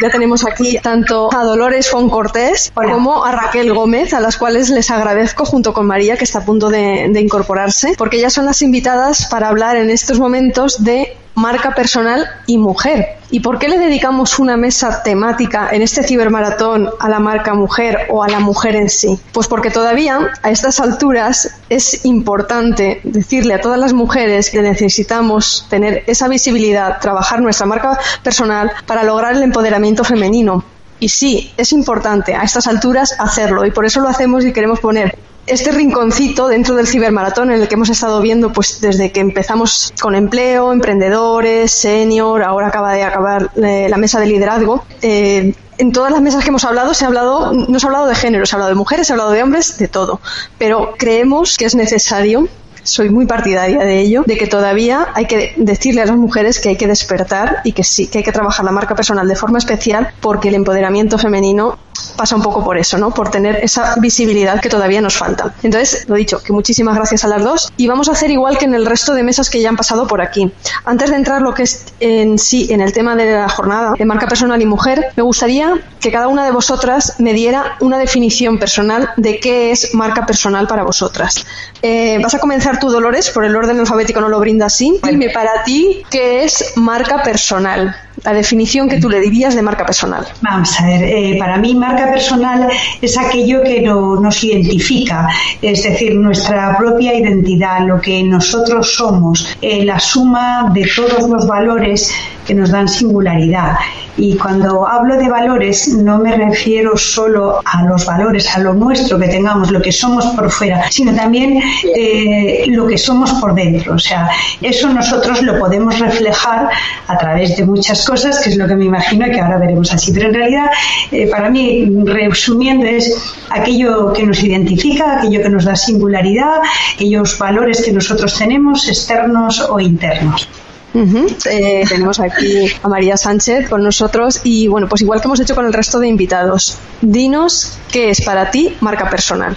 Ya tenemos aquí tanto a Dolores Foncortés como a Raquel Gómez, a las cuales les agradezco junto con María, que está a punto de, de incorporarse, porque ellas son las invitadas para hablar en estos momentos de marca personal y mujer. ¿Y por qué le dedicamos una mesa temática en este cibermaratón a la marca mujer o a la mujer en sí? Pues porque todavía a estas alturas es importante decirle a todas las mujeres que necesitamos tener esa visibilidad, trabajar nuestra marca personal para lograr el empoderamiento femenino. Y sí, es importante a estas alturas hacerlo y por eso lo hacemos y queremos poner este rinconcito dentro del cibermaratón en el que hemos estado viendo pues desde que empezamos con empleo, emprendedores, senior, ahora acaba de acabar eh, la mesa de liderazgo. Eh, en todas las mesas que hemos hablado se ha hablado, no se ha hablado de género, se ha hablado de mujeres, se ha hablado de hombres, de todo. Pero creemos que es necesario soy muy partidaria de ello, de que todavía hay que decirle a las mujeres que hay que despertar y que sí, que hay que trabajar la marca personal de forma especial porque el empoderamiento femenino pasa un poco por eso, ¿no? Por tener esa visibilidad que todavía nos falta. Entonces, lo dicho, que muchísimas gracias a las dos y vamos a hacer igual que en el resto de mesas que ya han pasado por aquí. Antes de entrar lo que es en sí en el tema de la jornada de marca personal y mujer, me gustaría que cada una de vosotras me diera una definición personal de qué es marca personal para vosotras. Eh, vas a comenzar tú, Dolores, por el orden alfabético no lo brinda así. Dime para ti qué es marca personal la definición que tú le dirías de marca personal. Vamos a ver, eh, para mí marca personal es aquello que nos identifica, es decir, nuestra propia identidad, lo que nosotros somos, eh, la suma de todos los valores que nos dan singularidad. Y cuando hablo de valores no me refiero solo a los valores, a lo nuestro que tengamos, lo que somos por fuera, sino también eh, lo que somos por dentro. O sea, eso nosotros lo podemos reflejar a través de muchas cosas, que es lo que me imagino que ahora veremos así. Pero en realidad, eh, para mí, resumiendo, es aquello que nos identifica, aquello que nos da singularidad, aquellos valores que nosotros tenemos, externos o internos. Eh, tenemos aquí a María Sánchez con nosotros y bueno, pues igual que hemos hecho con el resto de invitados, dinos qué es para ti marca personal.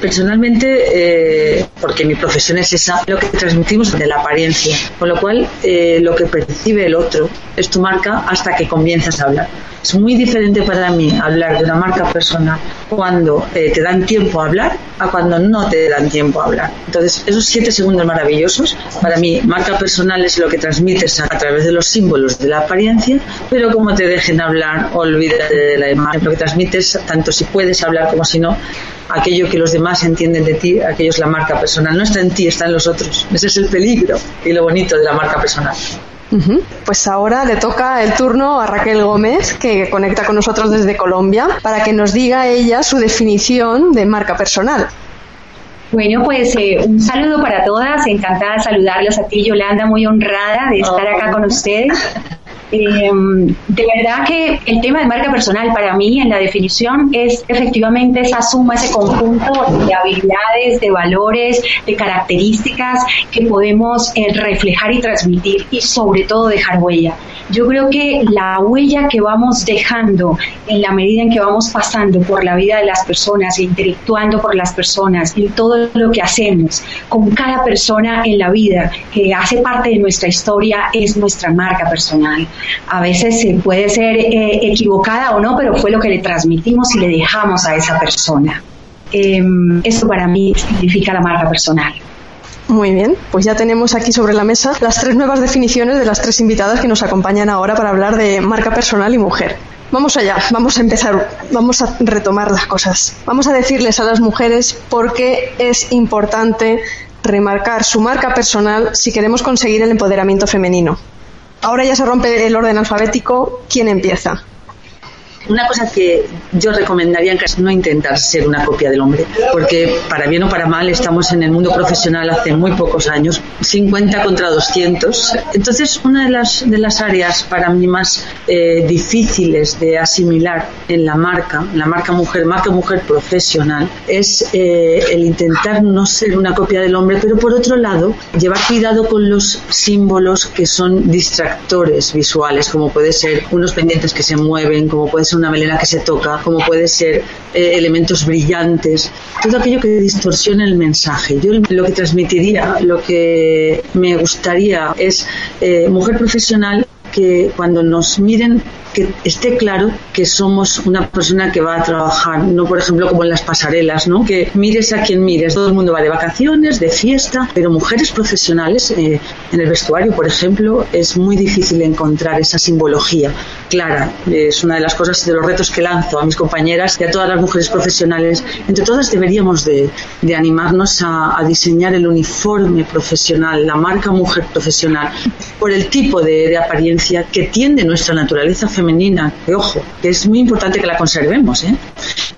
Personalmente, eh, porque mi profesión es esa, lo que transmitimos de la apariencia, con lo cual eh, lo que percibe el otro es tu marca hasta que comienzas a hablar. Es muy diferente para mí hablar de una marca personal cuando eh, te dan tiempo a hablar a cuando no te dan tiempo a hablar. Entonces, esos siete segundos maravillosos, para mí, marca personal es lo que transmites a, través de los símbolos de la apariencia, pero como te dejen hablar, olvídate de la imagen, lo que transmites, tanto si puedes hablar como si no, aquello que los demás entienden de ti, aquello es la marca personal. No está en ti, está en los otros. Ese es el peligro y lo bonito de la marca personal. Pues ahora le toca el turno a Raquel Gómez, que conecta con nosotros desde Colombia, para que nos diga ella su definición de marca personal. Bueno, pues eh, un saludo para todas, encantada de saludarlos a ti, Yolanda, muy honrada de estar acá con ustedes. Eh, de verdad que el tema de marca personal para mí en la definición es efectivamente esa suma, ese conjunto de habilidades, de valores, de características que podemos eh, reflejar y transmitir y sobre todo dejar huella. Yo creo que la huella que vamos dejando en la medida en que vamos pasando por la vida de las personas, interactuando por las personas, en todo lo que hacemos con cada persona en la vida que hace parte de nuestra historia es nuestra marca personal a veces se puede ser eh, equivocada o no, pero fue lo que le transmitimos y le dejamos a esa persona. Eh, eso para mí significa la marca personal. Muy bien, pues ya tenemos aquí sobre la mesa las tres nuevas definiciones de las tres invitadas que nos acompañan ahora para hablar de marca personal y mujer. Vamos allá, vamos a empezar, vamos a retomar las cosas. Vamos a decirles a las mujeres por qué es importante remarcar su marca personal si queremos conseguir el empoderamiento femenino. Ahora ya se rompe el orden alfabético. ¿Quién empieza? Una cosa que yo recomendaría es no intentar ser una copia del hombre, porque para bien o para mal estamos en el mundo profesional hace muy pocos años, 50 contra 200. Entonces, una de las, de las áreas para mí más eh, difíciles de asimilar en la marca, la marca mujer, marca mujer profesional, es eh, el intentar no ser una copia del hombre, pero por otro lado, llevar cuidado con los símbolos que son distractores visuales, como puede ser unos pendientes que se mueven, como puede ser una melena que se toca, como puede ser eh, elementos brillantes, todo aquello que distorsiona el mensaje. Yo lo que transmitiría, lo que me gustaría es eh, mujer profesional que cuando nos miren que esté claro que somos una persona que va a trabajar, no por ejemplo como en las pasarelas, ¿no? que mires a quien mires, todo el mundo va de vacaciones, de fiesta, pero mujeres profesionales eh, en el vestuario, por ejemplo, es muy difícil encontrar esa simbología clara. Es una de las cosas, de los retos que lanzo a mis compañeras y a todas las mujeres profesionales. Entre todas deberíamos de, de animarnos a, a, diseñar el uniforme profesional, la marca mujer profesional, por el tipo de, de apariencia que tiende nuestra naturaleza femenina, que ojo, que es muy importante que la conservemos. ¿eh?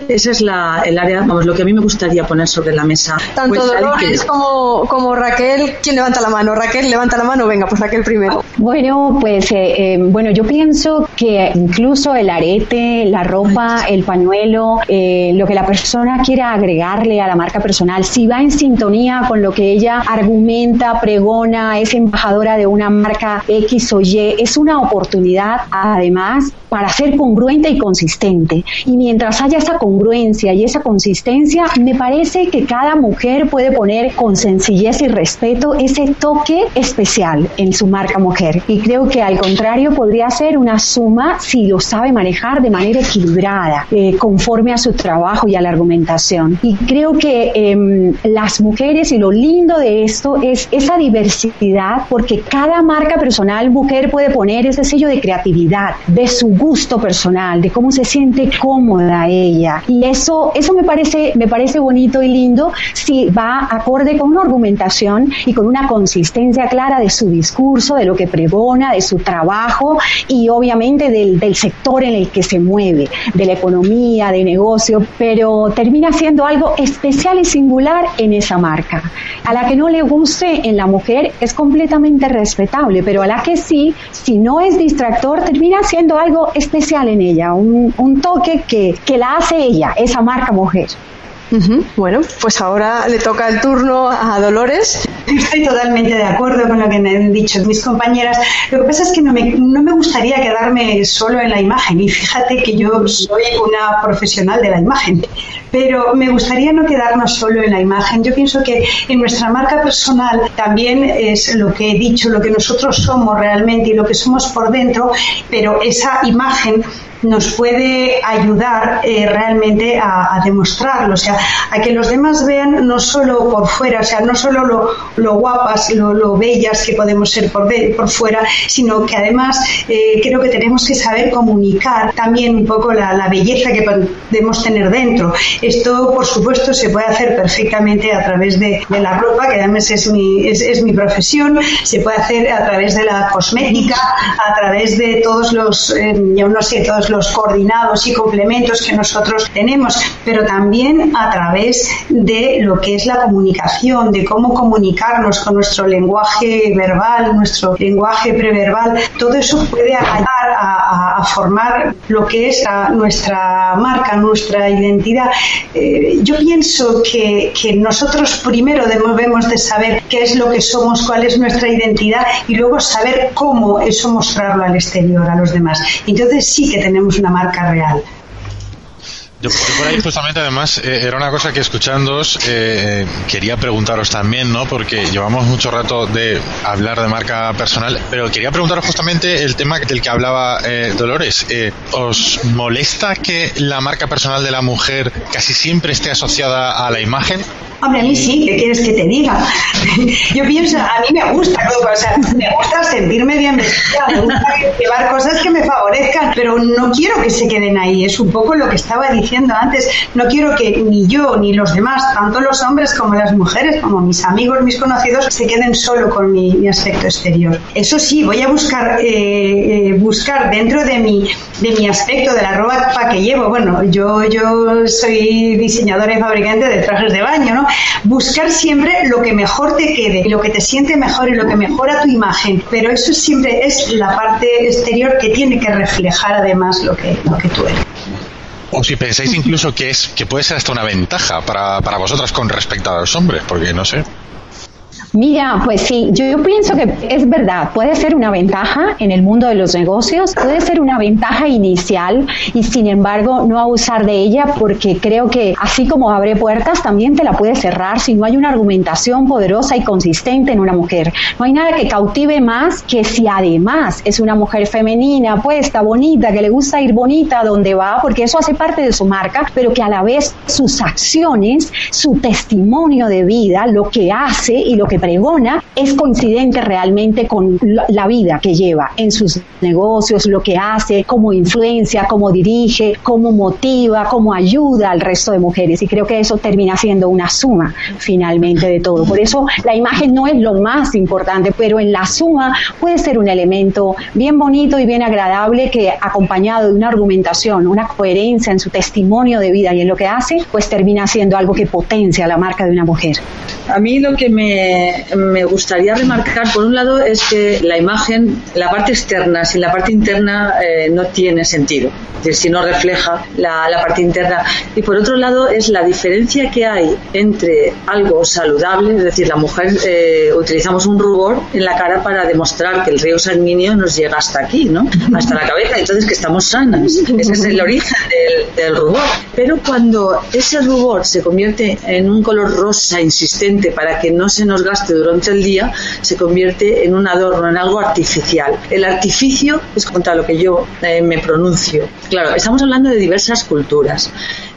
Esa es la, el área, vamos, lo que a mí me gustaría poner sobre la mesa. Tanto pues, Dolores que... como, como Raquel, ¿quién levanta la mano? Raquel, levanta la mano, venga, pues Raquel primero. Bueno, pues eh, eh, bueno, yo pienso que incluso el arete, la ropa, el pañuelo, eh, lo que la persona quiera agregarle a la marca personal, si va en sintonía con lo que ella argumenta, pregona, es embajadora de una marca X o Y, es una oportunidad además para ser congruente y consistente. Y mientras haya esa congruencia y esa consistencia, me parece que cada mujer puede poner con sencillez y respeto ese toque especial en su marca mujer. Y creo que al contrario podría ser una suma si lo sabe manejar de manera equilibrada, eh, conforme a su trabajo y a la argumentación. Y creo que eh, las mujeres y lo lindo de esto es esa diversidad, porque cada marca personal mujer puede poner ese sello de creatividad, de su gusto personal, de cómo se siente cómoda ella. Y eso, eso me parece, me parece bonito y lindo si va acorde con una argumentación y con una consistencia clara de su discurso, de lo que pregona, de su trabajo y obviamente del, del sector en el que se mueve, de la economía, de negocio, pero termina siendo algo especial y singular en esa marca. A la que no le guste en la mujer es completamente respetable, pero a la que sí, si no es distractor, termina siendo algo especial en ella, un, un toque que, que la hace ella, esa marca mujer. Uh -huh. Bueno, pues ahora le toca el turno a Dolores. Estoy totalmente de acuerdo con lo que me han dicho mis compañeras. Lo que pasa es que no me, no me gustaría quedarme solo en la imagen. Y fíjate que yo soy una profesional de la imagen. Pero me gustaría no quedarnos solo en la imagen. Yo pienso que en nuestra marca personal también es lo que he dicho, lo que nosotros somos realmente y lo que somos por dentro, pero esa imagen nos puede ayudar eh, realmente a, demostrarlo, o sea, a que los demás vean no solo por fuera, o sea, no solo lo, guapas, lo, lo, bellas que podemos ser por, por fuera, sino que además eh, creo que tenemos que saber comunicar también un poco la, belleza que podemos tener dentro. Esto, por supuesto, se puede hacer perfectamente a través de, la ropa, que además es mi, es, mi profesión, se puede hacer a través de la cosmética, a través de todos los, eh, yo no sé, todos los coordinados y complementos que nosotros tenemos, pero también a través de lo que es la comunicación, de cómo comunicarnos con nuestro lenguaje verbal, nuestro lenguaje preverbal. Todo eso puede ayudar a, a formar lo que es a nuestra marca, nuestra identidad. Eh, yo pienso que, que nosotros primero debemos de saber qué es lo que somos, cuál es nuestra identidad y luego saber cómo eso mostrarlo al exterior, a los demás. Entonces sí que tenemos una marca real. Yo, por ahí justamente además eh, era una cosa que escuchándoos eh, quería preguntaros también, ¿no? Porque llevamos mucho rato de hablar de marca personal, pero quería preguntaros justamente el tema del que hablaba eh, Dolores. ¿Os molesta que la marca personal de la mujer casi siempre esté asociada a la imagen? Hombre, a mí sí, ¿qué quieres que te diga? Yo pienso, a mí me gusta, o sea, me gusta sentirme bien vestida, me gusta llevar cosas que me favorezcan, pero no quiero que se queden ahí. Es un poco lo que estaba diciendo antes. No quiero que ni yo ni los demás, tanto los hombres como las mujeres, como mis amigos, mis conocidos, se queden solo con mi, aspecto exterior. Eso sí, voy a buscar, eh, eh, buscar dentro de mi, de mi aspecto, de la ropa que llevo. Bueno, yo, yo soy diseñadora y fabricante de trajes de baño, ¿no? Buscar siempre lo que mejor te quede, lo que te siente mejor y lo que mejora tu imagen. Pero eso siempre es la parte exterior que tiene que reflejar además lo que, lo que tú eres. O si pensáis incluso que es que puede ser hasta una ventaja para, para vosotras con respecto a los hombres, porque no sé. Mira, pues sí, yo, pienso que es verdad, puede ser una ventaja en el mundo de los negocios, puede ser una ventaja inicial y sin embargo no abusar de ella porque creo que así como abre puertas, también te la puede cerrar si no hay una argumentación poderosa y consistente en una mujer. No hay nada que cautive más que si además es una mujer femenina, puesta, bonita, que le gusta ir bonita donde va, porque eso hace parte de su marca, pero que a la vez sus acciones, su testimonio de vida, lo que hace y lo que pregona es coincidente realmente con la vida que lleva en sus negocios, lo que hace, cómo influencia, cómo dirige, cómo motiva, cómo ayuda al resto de mujeres. Y creo que eso termina siendo una suma finalmente de todo. Por eso la imagen no es lo más importante, pero en la suma puede ser un elemento bien bonito y bien agradable que acompañado de una argumentación, una coherencia en su testimonio de vida y en lo que hace, pues termina siendo algo que potencia la marca de una mujer. A mí lo que me me, gustaría remarcar, por un lado, es que la imagen, la parte externa sin la parte interna eh, no tiene sentido, es decir, si no refleja la, parte interna. Y por otro lado, es la diferencia que hay entre algo saludable, es decir, la mujer eh, utilizamos un rubor en la cara para demostrar que el río sanguíneo nos llega hasta aquí, ¿no? Hasta la cabeza, entonces que estamos sanas. Ese es el origen del, del rubor. Pero cuando ese rubor se convierte en un color rosa insistente para que no se nos gaste durante el día se convierte en un adorno, en algo artificial. El artificio es contra lo que yo eh, me pronuncio. Claro, estamos hablando de diversas culturas.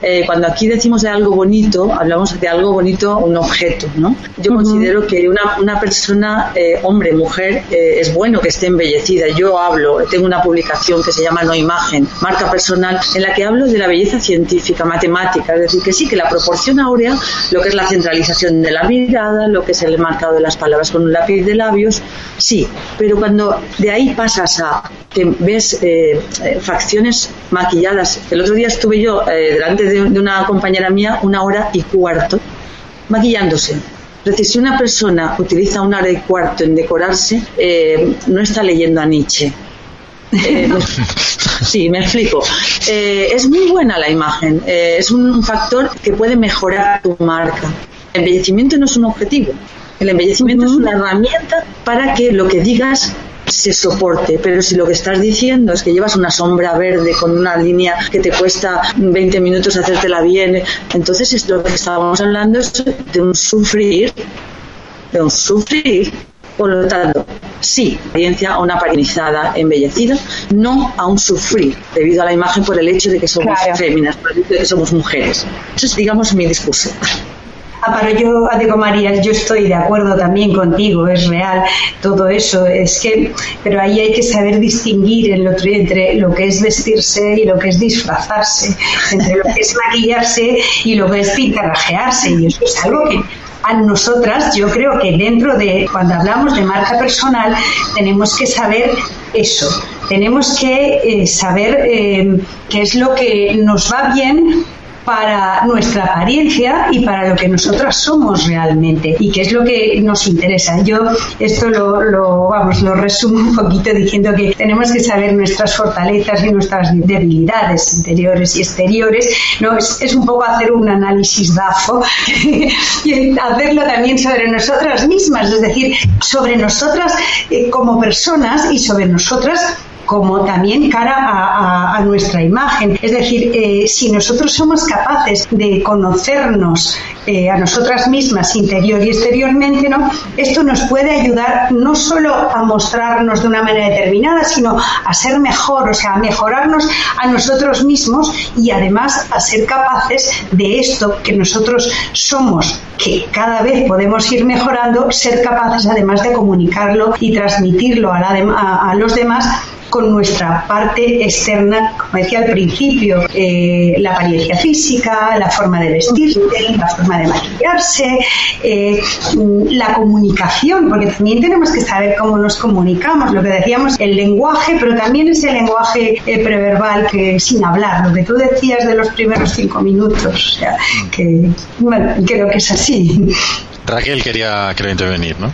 Eh, cuando aquí decimos de algo bonito, hablamos de algo bonito, un objeto, ¿no? Yo considero que una, una persona, eh, hombre, mujer, es bueno que esté embellecida. Yo hablo, tengo una publicación que se llama No Imagen, marca personal, en la que hablo de la belleza científica, matemática, es decir, que sí, que la proporción áurea, lo que es la centralización de la mirada, lo que es el marcado de las palabras con un lápiz de labios, sí, pero cuando de ahí pasas a que ves eh, eh, facciones maquilladas, el otro día estuve yo eh, delante de, una compañera mía una hora y cuarto maquillándose. Si una persona utiliza una hora y cuarto en decorarse, no está leyendo a Nietzsche. sí, me explico. es muy buena la imagen, es un factor que puede mejorar tu marca. El embellecimiento no es un objetivo, el embellecimiento es una herramienta para que lo que digas se soporte, pero si lo que estás diciendo es que llevas una sombra verde con una línea que te cuesta 20 minutos hacértela bien, entonces es lo que estábamos hablando es de un sufrir, de un sufrir. Por lo tanto, sí, apariencia a una apariencia embellecida, no a un sufrir debido a la imagen por el hecho de que somos féminas, por el hecho de que somos mujeres. Eso es, digamos, mi discurso. Ah, pero yo, digo María, yo estoy de acuerdo también contigo, es real todo eso, es que, pero ahí hay que saber distinguir entre lo que es vestirse y lo que es disfrazarse, entre lo que es maquillarse y lo que es pintarrajearse, y eso es algo que a nosotras, yo creo que dentro de, cuando hablamos de marca personal, tenemos que saber eso, tenemos que eh, saber eh, qué es lo que nos va bien para nuestra apariencia y para lo que nosotras somos realmente y que es lo que nos interesa. Yo esto lo, vamos, lo resumo un poquito diciendo que tenemos que saber nuestras fortalezas y nuestras debilidades interiores y exteriores. No es, un poco hacer un análisis DAFO y hacerlo también sobre nosotras mismas, es decir, sobre nosotras eh, como personas y sobre nosotras como también cara a, nuestra imagen. Es decir, eh, si nosotros somos capaces de conocernos eh, a nosotras mismas interior y exteriormente, ¿no? esto nos puede ayudar no solo a mostrarnos de una manera determinada, sino a ser mejor, o sea, a mejorarnos a nosotros mismos y además a ser capaces de esto que nosotros somos, que cada vez podemos ir mejorando, ser capaces además de comunicarlo y transmitirlo a, a los demás con nuestra parte externa, como decía al principio, eh, la apariencia física, la forma de vestirse, la forma de maquillarse, eh, la comunicación, porque también tenemos que saber cómo nos comunicamos, lo que decíamos, el lenguaje, pero también ese lenguaje eh, preverbal que sin hablar, lo que tú decías de los primeros cinco minutos, o sea, que creo que es así. Raquel quería, quería intervenir, ¿no?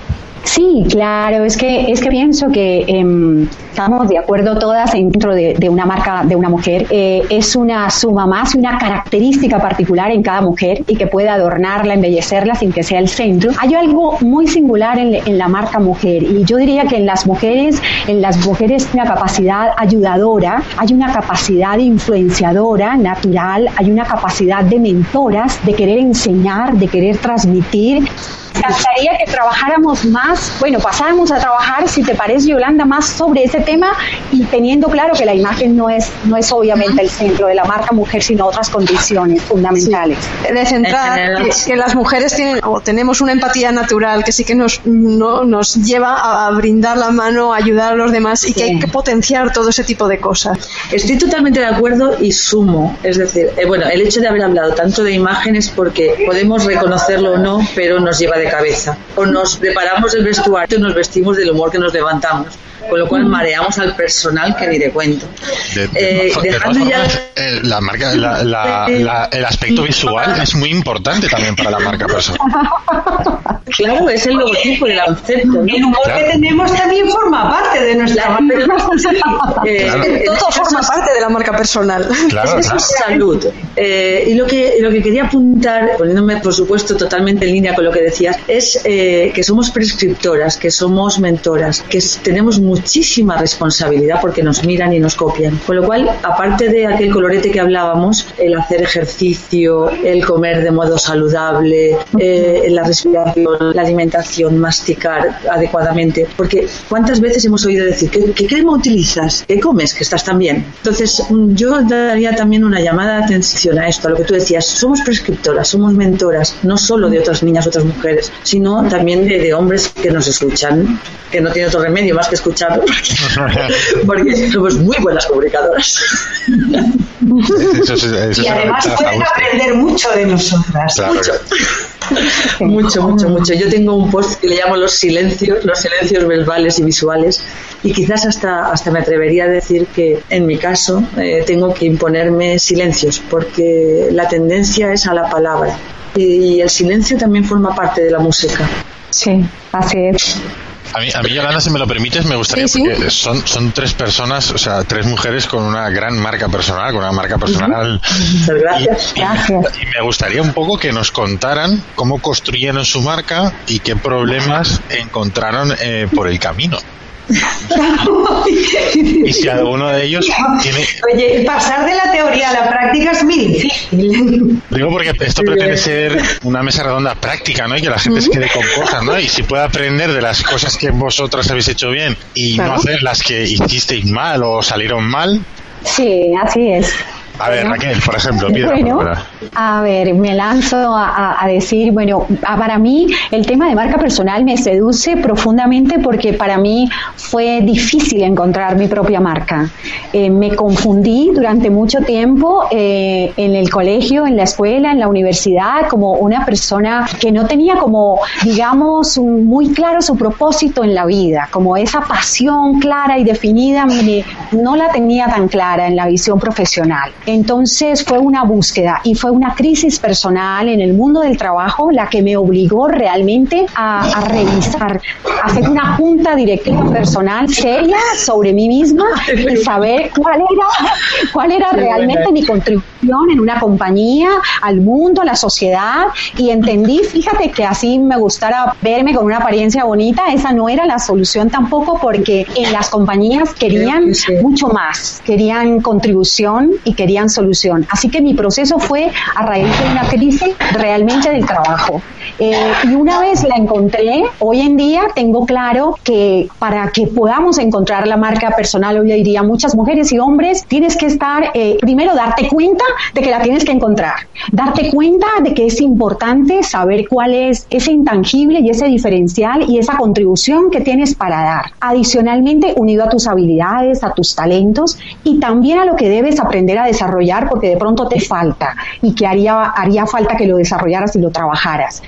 Sí, claro, es que, es que pienso que em, estamos de acuerdo todas dentro de, una marca de una mujer. Eh, es una suma más, una característica particular en cada mujer y que puede adornarla, embellecerla sin que sea el centro. Hay algo muy singular en, la marca mujer y yo diría que en las mujeres, en las mujeres una capacidad ayudadora, hay una capacidad influenciadora natural, hay una capacidad de mentoras, de querer enseñar, de querer transmitir me encantaría que trabajáramos más, bueno, pasáramos a trabajar, si te parece, Yolanda, más sobre ese tema y teniendo claro que la imagen no es, no es obviamente el centro de la marca mujer, sino otras condiciones fundamentales. De centrar que, las mujeres tienen o tenemos una empatía natural que sí que nos, no, nos lleva a, brindar la mano, a ayudar a los demás y que hay que potenciar todo ese tipo de cosas. Estoy totalmente de acuerdo y sumo. Es decir, eh, bueno, el hecho de haber hablado tanto de imágenes porque podemos reconocerlo o no, pero nos lleva de cabeza. O nos preparamos el vestuario nos vestimos del humor que nos levantamos con lo cual mareamos al personal que ni de cuento. Eh, dejando ya... Eh, la marca, el aspecto visual es muy importante también para la marca personal. Claro, es el logotipo, el concepto. El humor que tenemos también forma parte de nuestra marca. Eh, todo forma parte de la marca personal. Claro, es salud. Y lo que, lo que quería apuntar, poniéndome por supuesto totalmente en línea con lo que decías, es que somos prescriptoras, que somos mentoras, que tenemos muchísima responsabilidad porque nos miran y nos copian. Con lo cual, aparte de aquel colorete que hablábamos, el hacer ejercicio, el comer de modo saludable, eh, la respiración, la alimentación, masticar adecuadamente. Porque ¿cuántas veces hemos oído decir, ¿qué, qué crema utilizas? ¿Qué comes? Que estás tan bien. Entonces, yo daría también una llamada de atención a esto, a lo que tú decías. Somos prescriptoras, somos mentoras, no solo de otras niñas, otras mujeres, sino también de, de hombres que nos escuchan, que no tiene otro remedio más que escuchar porque somos muy buenas comunicadoras. y además pueden aprender mucho de nosotras. Mucho. mucho, mucho, Yo tengo un post que le llamo los silencios, los silencios verbales y visuales, y quizás hasta, hasta me atrevería a decir que en mi caso eh, tengo que imponerme silencios, porque la tendencia es a la palabra. Y el silencio también forma parte de la música. Sí, así es. A mí, a mí, Yolanda, si me lo permites, me gustaría, porque son, son tres personas, o sea, tres mujeres con una gran marca personal, con una marca personal. Gracias. Y, y, me gustaría un poco que nos contaran cómo construyeron su marca y qué problemas encontraron eh, por el camino y si alguno de ellos tiene... Oye, pasar de la teoría a la práctica es muy difícil. Digo porque esto pretende ser una mesa redonda práctica, ¿no? Y que la gente se quede con cosas, ¿no? Y si puede aprender de las cosas que vosotras habéis hecho bien y no hacer las que hicisteis mal o salieron mal. Sí, así es. A ver, Raquel, por ejemplo, bueno, a ver, me lanzo a, decir, bueno, para mí el tema de marca personal me seduce profundamente porque para mí fue difícil encontrar mi propia marca. Eh, me confundí durante mucho tiempo eh, en el colegio, en la escuela, en la universidad, como una persona que no tenía como, digamos, muy claro su propósito en la vida, como esa pasión clara y definida, no la tenía tan clara en la visión profesional. Entonces fue una búsqueda y fue una crisis personal en el mundo del trabajo la que me obligó realmente a, revisar, a hacer una junta directiva personal seria sobre mí misma y saber cuál era, cuál era realmente mi contribución en una compañía, al mundo, a la sociedad y entendí, fíjate que así me gustara verme con una apariencia bonita, esa no era la solución tampoco porque en las compañías querían mucho más, querían contribución y querían solución. Así que mi proceso fue a raíz de una crisis realmente del trabajo. Eh, y una vez la encontré, hoy en día tengo claro que para que podamos encontrar la marca personal, hoy diría muchas mujeres y hombres, tienes que estar, eh, primero darte cuenta de que la tienes que encontrar, darte cuenta de que es importante saber cuál es ese intangible y ese diferencial y esa contribución que tienes para dar. Adicionalmente, unido a tus habilidades, a tus talentos y también a lo que debes aprender a desarrollar porque de pronto te falta y que haría, haría falta que lo desarrollaras y lo trabajaras.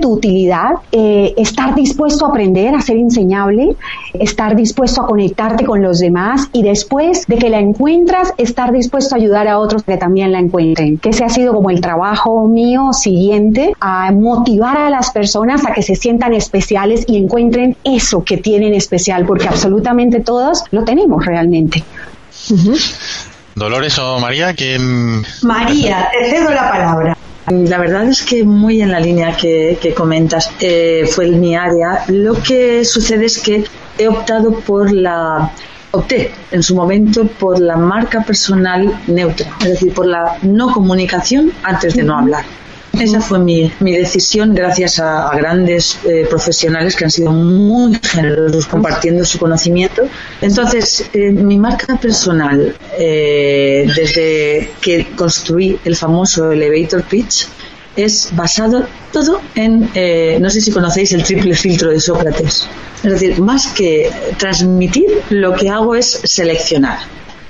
Tu utilidad, eh, estar dispuesto a aprender, a ser enseñable, estar dispuesto a conectarte con los demás y después de que la encuentras, estar dispuesto a ayudar a otros que también la encuentren. Que ese ha sido como el trabajo mío siguiente, a motivar a las personas a que se sientan especiales y encuentren eso que tienen especial, porque absolutamente todos lo tenemos realmente. Dolores o María, ¿quién? María, te cedo la palabra. La verdad es que muy en la línea que, comentas eh, fue mi área. Lo que sucede es que he optado por la opté en su momento por la marca personal neutra, es decir, por la no comunicación antes de no hablar. Esa fue mi, mi decisión gracias a, grandes eh, profesionales que han sido muy generosos compartiendo su conocimiento. Entonces, eh, mi marca personal, eh, desde que construí el famoso elevator pitch, es basado todo en, no sé si conocéis el triple filtro de Sócrates. Es decir, más que transmitir, lo que hago es seleccionar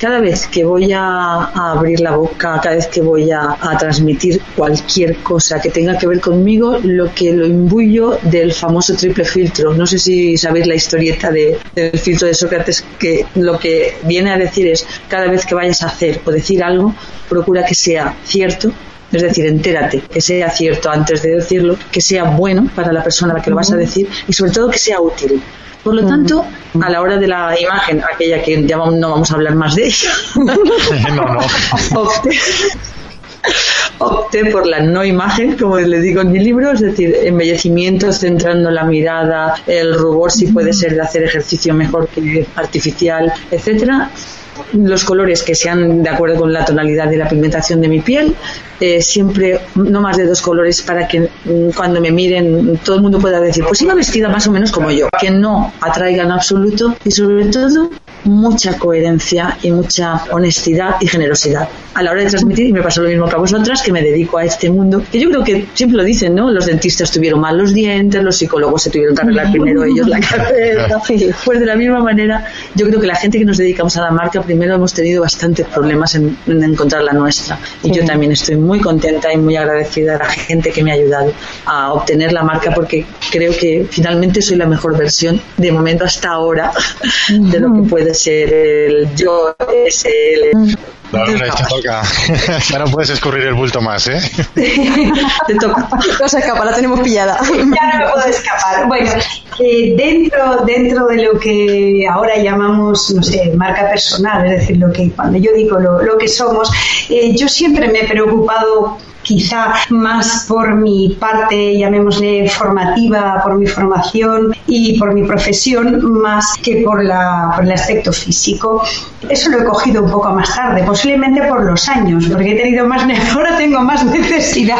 cada vez que voy a, abrir la boca, cada vez que voy a, transmitir cualquier cosa que tenga que ver conmigo, lo que lo imbuyo del famoso triple filtro. No sé si sabéis la historieta del filtro de Sócrates, que lo que viene a decir es cada vez que vayas a hacer o decir algo, procura que sea cierto, es decir, entérate, que sea cierto antes de decirlo, que sea bueno para la persona a la que lo vas a decir y sobre todo que sea útil. Por lo tanto, a la hora de la imagen, aquella que ya no vamos a hablar más de ella, Opté, por la no imagen, como le digo en mi libro, es decir, embellecimiento centrando la mirada, el rubor si puede ser de hacer ejercicio mejor que artificial, etcétera los colores que sean de acuerdo con la tonalidad de la pigmentación de mi piel, eh, siempre no más de dos colores para que mm, cuando me miren todo el mundo pueda decir, pues iba vestida más o menos como yo, que no atraiga en absoluto y sobre todo mucha coherencia y mucha honestidad y generosidad a la hora de transmitir y me pasó lo mismo que a vosotras que me dedico a este mundo que yo creo que siempre lo dicen no los dentistas tuvieron mal los dientes los psicólogos se tuvieron que arreglar primero ellos la cabeza pues de la misma manera yo creo que la gente que nos dedicamos a la marca primero hemos tenido bastantes problemas en, encontrar la nuestra. Y yo también estoy muy contenta y muy agradecida a la gente que me ha ayudado a obtener la marca porque creo que finalmente soy la mejor versión de momento hasta ahora de lo que puede ser el yo es el no, no, te toca. ya no puedes escurrir el bulto más, ¿eh? te toca. No se escapa, la tenemos pillada. ya no me puedo escapar. Bueno, eh, dentro, dentro de lo que ahora llamamos, no sé, marca personal, es decir, lo que cuando yo digo lo, lo que somos, eh, yo siempre me he preocupado quizá más por mi parte, llamémosle formativa, por mi formación y por mi profesión, más que por, la, por el aspecto físico. Eso lo he cogido un poco más tarde, posiblemente por los años, porque he tenido más, ahora tengo más necesidad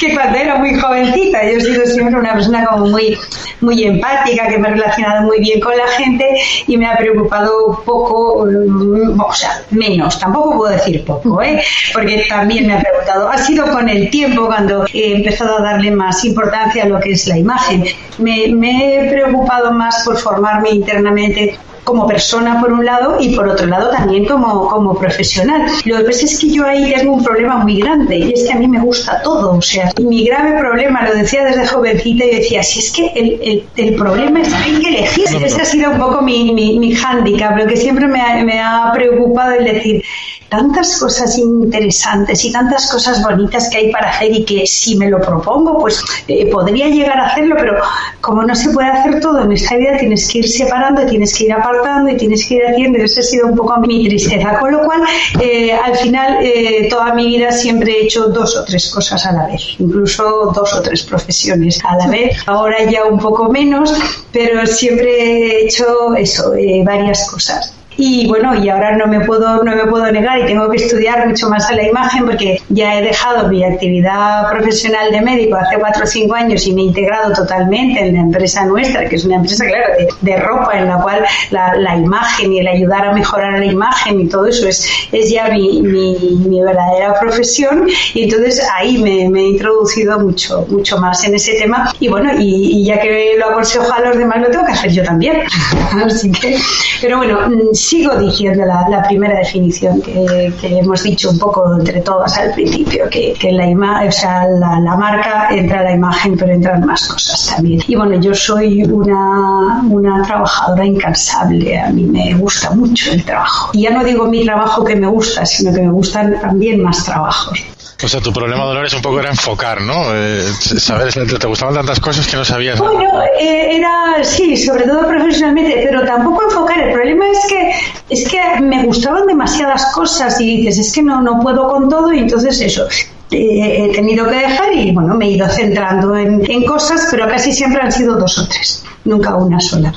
que cuando era muy jovencita. Yo he sido siempre una persona como muy, muy empática, que me he relacionado muy bien con la gente y me ha preocupado poco, mm, o sea, menos, tampoco puedo decir poco, ¿eh? porque también me ha preguntado, ha sido con el tiempo cuando he empezado a darle más importancia a lo que es la imagen. Me, me he preocupado más por formarme internamente como persona por un lado y por otro lado también como, como profesional. Lo que pasa es que yo ahí tengo un problema muy grande y es que a mí me gusta todo. O sea, mi grave problema, lo decía desde jovencita y decía, si es que el, el, el problema es que hay que elegir. Ese ha sido un poco mi, mi, mi hándicap, lo que siempre me ha, me ha preocupado el decir, tantas cosas interesantes y tantas cosas bonitas que hay para hacer y que si me lo propongo, pues eh, podría llegar a hacerlo, pero como no se puede hacer todo en esta vida, tienes que ir separando, tienes que ir apartando y tienes que ir haciendo. Esa ha sido un poco mi tristeza. Con lo cual, eh, al final, eh, toda mi vida siempre he hecho dos o tres cosas a la vez, incluso dos o tres profesiones a la vez. Ahora ya un poco menos, pero siempre he hecho eso, varias cosas y bueno, y ahora no me puedo, no me puedo negar y tengo que estudiar mucho más a la imagen porque ya he dejado mi actividad profesional de médico hace cuatro o cinco años y me he integrado totalmente en la empresa nuestra, que es una empresa, claro, de, ropa en la cual la, la, imagen y el ayudar a mejorar la imagen y todo eso es, es ya mi, mi, verdadera profesión y entonces ahí me, he introducido mucho, mucho más en ese tema y bueno, y, y ya que lo aconsejo a los demás lo tengo que hacer yo también. Así que, pero bueno, sigo diciendo la, primera definición que, hemos dicho un poco entre todas al principio, que, la, o sea, la, marca entra la imagen, pero entran más cosas también. Y bueno, yo soy una, una trabajadora incansable, a mí me gusta mucho el trabajo. Y ya no digo mi trabajo que me gusta, sino que me gustan también más trabajos. O sea, tu problema, Dolores, un poco era enfocar, ¿no? Eh, saber, te gustaban tantas cosas que no sabías. Bueno, eh, era, sí, sobre todo profesionalmente, pero tampoco enfocar. El problema es que es que me gustaban demasiadas cosas y dices, es que no, no puedo con todo y entonces eso. he tenido que dejar y bueno, me he ido centrando en, en cosas, pero casi siempre han sido dos o tres, nunca una sola.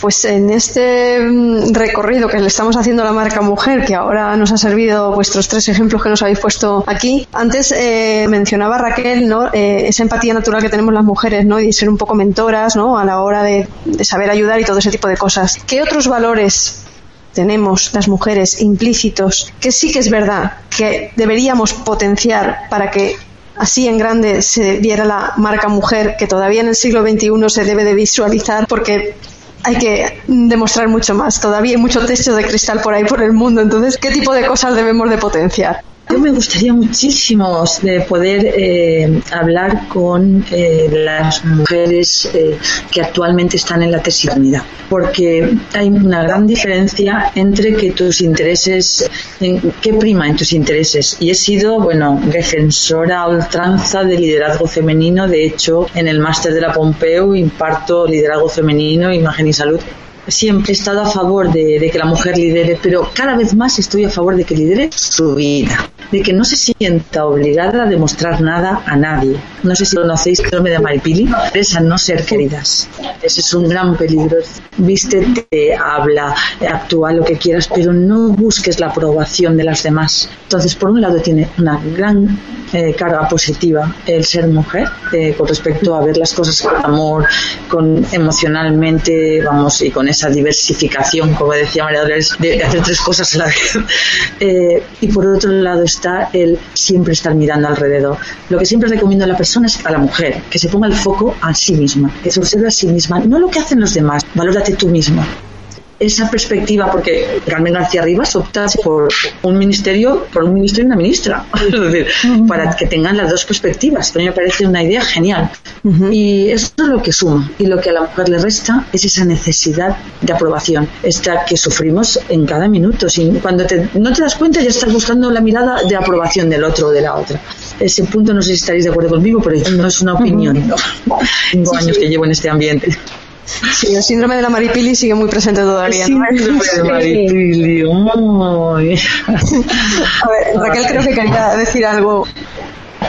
Pues en este mm, recorrido que le estamos haciendo a la marca Mujer, que ahora nos ha servido vuestros tres ejemplos que nos habéis puesto aquí, antes eh, mencionaba Raquel ¿no? Eh, esa empatía natural que tenemos las mujeres ¿no? y ser un poco mentoras ¿no? a la hora de, saber ayudar y todo ese tipo de cosas. ¿Qué otros valores tenemos las mujeres implícitos que sí que es verdad que deberíamos potenciar para que así en grande se viera la marca mujer que todavía en el siglo XXI se debe de visualizar porque hay que demostrar mucho más. Todavía hay mucho techo de cristal por ahí por el mundo. Entonces, ¿qué tipo de cosas debemos de potenciar? Yo me gustaría muchísimo de poder eh, hablar con eh, las mujeres eh, que actualmente están en la tesiternidad, porque hay una gran diferencia entre que tus intereses, en, ¿qué prima en tus intereses? Y he sido, bueno, defensora a ultranza de liderazgo femenino, de hecho, en el máster de la Pompeu imparto liderazgo femenino, imagen y salud. Siempre he estado a favor de, que la mujer lidere, pero cada vez más estoy a favor de que lidere su vida, de que no se sienta obligada a demostrar nada a nadie. No sé si conocéis nombre de Maripili, es a no ser queridas. Ese es un gran peligro. Vístete, habla, actúa lo que quieras, pero no busques la aprobación de las demás. Entonces, por un lado, tiene una gran eh, carga positiva el ser mujer eh, con respecto a ver las cosas con amor, con emocionalmente, vamos, y con esa diversificación, como decía María Dolores, de, hacer tres cosas a la vez. Eh, y por otro lado está el siempre estar mirando alrededor. Lo que siempre recomiendo a la persona es a la mujer, que se ponga el foco a sí misma, que se observe a sí misma, no lo que hacen los demás, valórate tú misma esa perspectiva, porque Carmen García Rivas opta por un ministerio, por un ministro y una ministra, para que tengan las dos perspectivas. A mí me parece una idea genial. Y eso es lo que suma. Y lo que a la mujer le resta es esa necesidad de aprobación, esta que sufrimos en cada minuto. Sin, cuando no te das cuenta, ya estás buscando la mirada de aprobación del otro o de la otra. Ese punto no sé si estaréis de acuerdo conmigo, pero no es una opinión. Cinco años que llevo en este ambiente. Sí, el síndrome de la maripili sigue muy presente todavía. El síndrome de maripili, A ver, Raquel creo que quería decir algo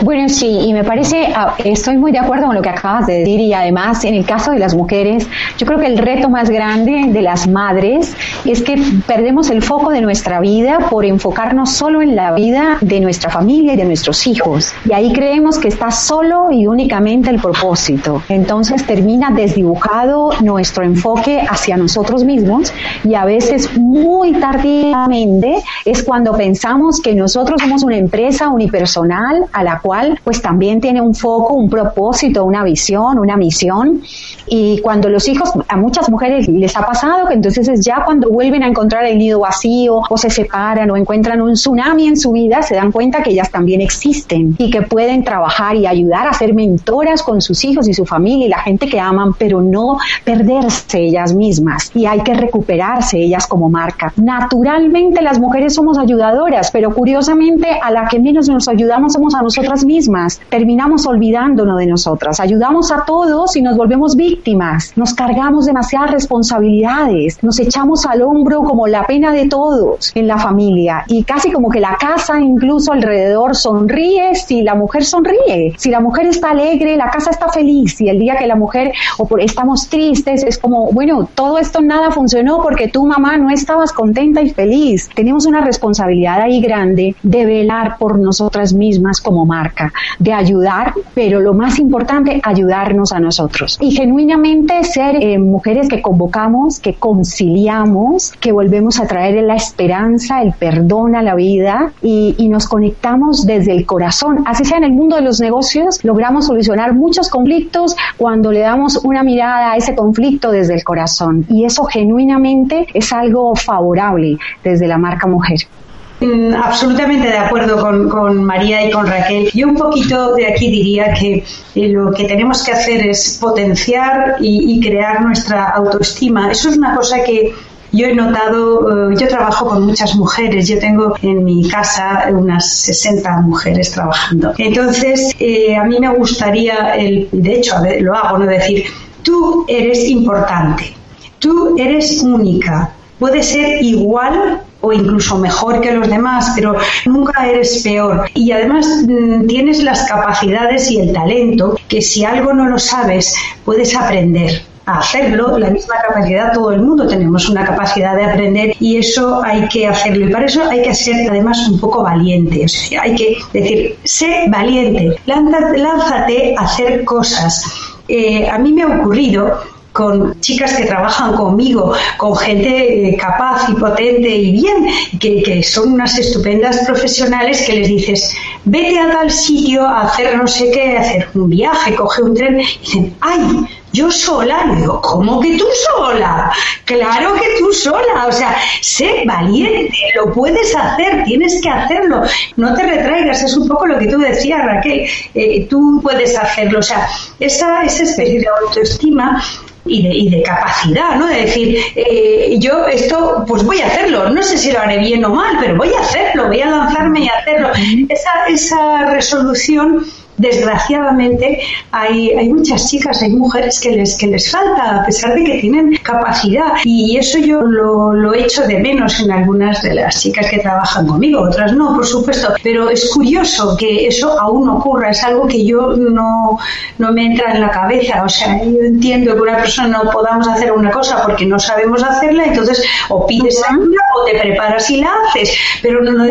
bueno, sí, y me parece, ah, estoy muy de acuerdo con lo que acabas de decir y además en el caso de las mujeres, yo creo que el reto más grande de las madres es que perdemos el foco de nuestra vida por enfocarnos solo en la vida de nuestra familia y de nuestros hijos. Y ahí creemos que está solo y únicamente el propósito. Entonces termina desdibujado nuestro enfoque hacia nosotros mismos y a veces muy tardíamente es cuando pensamos que nosotros somos una empresa unipersonal a la cual pues también tiene un foco, un propósito, una visión, una misión. Y cuando los hijos, a muchas mujeres les ha pasado que entonces es ya cuando vuelven a encontrar el nido vacío o se separan o encuentran un tsunami en su vida, se dan cuenta que ellas también existen y que pueden trabajar y ayudar a ser mentoras con sus hijos y su familia y la gente que aman, pero no perderse ellas mismas. Y hay que recuperarse ellas como marca. Naturalmente las mujeres somos ayudadoras, pero curiosamente a la que menos nos ayudamos somos a nosotras mismas. Terminamos olvidándonos de nosotras. Ayudamos a todos y nos volvemos víctimas. Nos cargamos demasiadas responsabilidades. Nos echamos al hombro como la pena de todos en la familia y casi como que la casa incluso alrededor sonríe si la mujer sonríe. Si la mujer está alegre, la casa está feliz y el día que la mujer o por, estamos tristes es como, bueno, todo esto nada funcionó porque tu mamá no estabas contenta y feliz. Tenemos una responsabilidad ahí grande de velar por nosotras mismas como de ayudar, pero lo más importante, ayudarnos a nosotros. Y genuinamente ser eh, mujeres que convocamos, que conciliamos, que volvemos a traer la esperanza, el perdón a la vida y nos conectamos desde el corazón. Así sea en el mundo de los negocios, logramos solucionar muchos conflictos cuando le damos una mirada a ese conflicto desde el corazón. Y eso genuinamente es algo favorable desde la marca mujer. Mm, absolutamente de acuerdo con, María y con Raquel. Yo un poquito de aquí diría que eh, lo que tenemos que hacer es potenciar y, crear nuestra autoestima. Eso es una cosa que yo he notado, eh, yo trabajo con muchas mujeres, yo tengo en mi casa unas 60 mujeres trabajando. Entonces, eh, a mí me gustaría, de hecho, lo hago, no decir, tú eres importante, tú eres única, puedes ser igual o incluso mejor que los demás, pero nunca eres peor. Y además mm, tienes las capacidades y el talento que si algo no lo sabes, puedes aprender a hacerlo, la misma capacidad, todo el mundo tenemos una capacidad de aprender y eso hay que hacerlo. Y para eso hay que ser además un poco valiente. hay que decir, sé valiente, lánzate a hacer cosas. Eh, a mí me ha ocurrido con chicas que trabajan conmigo, con gente eh, capaz y potente y bien, que, son unas estupendas profesionales que les dices, vete a tal sitio a hacer no sé qué, a hacer un viaje, coge un tren, y dicen, ay, yo sola, digo, ¿cómo que tú sola? Claro que tú sola, o sea, sé valiente, lo puedes hacer, tienes que hacerlo, no te retraigas, es un poco lo que tú decías, Raquel, eh, tú puedes hacerlo, o sea, esa, esa especie de autoestima y de, y de, capacidad, ¿no? De decir, eh, yo esto, pues voy a hacerlo, no sé si lo haré bien o mal, pero voy a hacerlo, voy a lanzarme y hacerlo. Esa, esa resolución desgraciadamente hay, hay muchas chicas, hay mujeres que les, que les falta, a pesar de que tienen capacidad. Y eso yo lo, lo echo de menos en algunas de las chicas que trabajan conmigo, otras no, por supuesto. Pero es curioso que eso aún ocurra, es algo que yo no, no me entra en la cabeza. O sea, yo entiendo que una persona no podamos hacer una cosa porque no sabemos hacerla, entonces o pides ayuda o te preparas y la haces. Pero no, no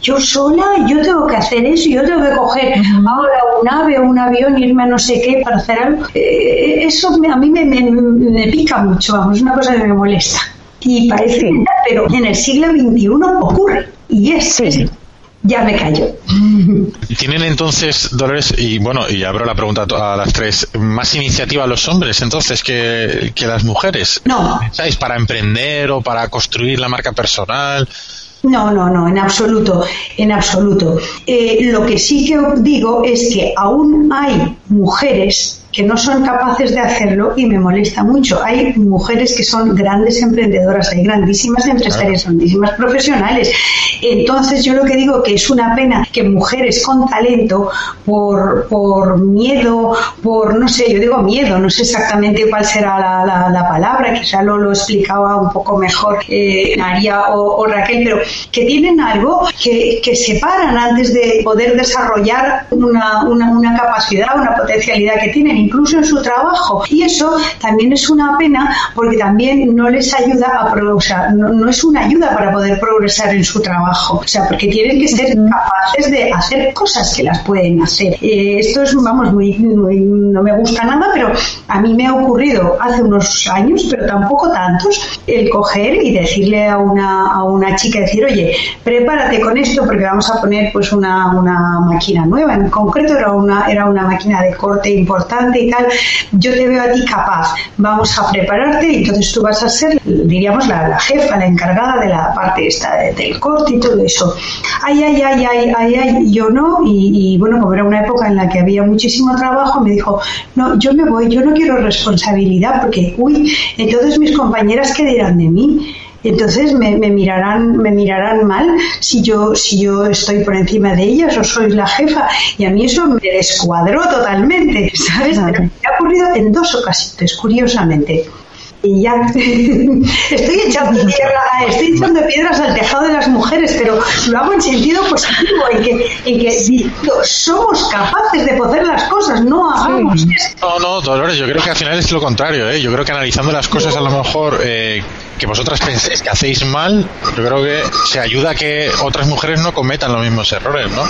yo sola, yo tengo que hacer eso, yo tengo que coger ahora un ave o un avión, irme a no sé qué para hacer algo. Eh, eso a mí me, me, pica mucho, vamos, es una cosa que me molesta. Y parece, pero en el siglo XXI ocurre. Y es, ya me callo. ¿Tienen entonces, Dolores, y bueno, y abro la pregunta a las tres, más iniciativa los hombres entonces que, que las mujeres? No. ¿Sabes? Para emprender o para construir la marca personal. No, no, no, en absoluto, en absoluto. Eh, lo que sí que digo es que aún hay mujeres que no son capaces de hacerlo y me molesta mucho. Hay mujeres que son grandes emprendedoras, hay grandísimas empresarias, grandísimas profesionales. Entonces yo lo que digo que es una pena que mujeres con talento, por, por miedo, por no sé, yo digo miedo, no sé exactamente cuál será la, la, palabra, quizá lo, lo explicaba un poco mejor eh, María o, Raquel, pero que tienen algo que, que se paran antes de poder desarrollar una, una, una capacidad, una potencialidad que tienen incluso en su trabajo. Y eso también es una pena porque también no les ayuda a progresar, no, es una ayuda para poder progresar en su trabajo. O sea, porque tienen que ser capaces de hacer cosas que las pueden hacer. Eh, esto es, vamos, muy, no me gusta nada, pero a mí me ha ocurrido hace unos años, pero tampoco tantos, el coger y decirle a una, a una chica, decir, oye, prepárate con esto porque vamos a poner pues una, una máquina nueva. En concreto era una, era una máquina de corte importante y tal. Yo te veo a ti capaz. Vamos a prepararte y entonces tú vas a ser, diríamos, la, jefa, la encargada de la parte esta del corte y todo eso. Ay, ay, ay, ay, ay, ay, yo no. Y, y bueno, como era una época en la que había muchísimo trabajo, me dijo, no, yo me voy, yo no quiero responsabilidad porque, uy, entonces mis compañeras, ¿qué dirán de mí? Entonces me, mirarán me mirarán mal si yo si yo estoy por encima de ellas o soy la jefa. Y a mí eso me descuadró totalmente sabes me ha ocurrido en dos ocasiones curiosamente y ya estoy echando tierra, estoy echando piedras al tejado de las mujeres, pero lo hago en sentido positivo, en que, en que somos capaces de poder las cosas, no hagamos No, no, Dolores, yo creo que al final es lo contrario, ¿eh? yo creo que analizando las cosas a lo mejor eh, que vosotras penséis que hacéis mal, yo creo que se ayuda a que otras mujeres no cometan los mismos errores, ¿no?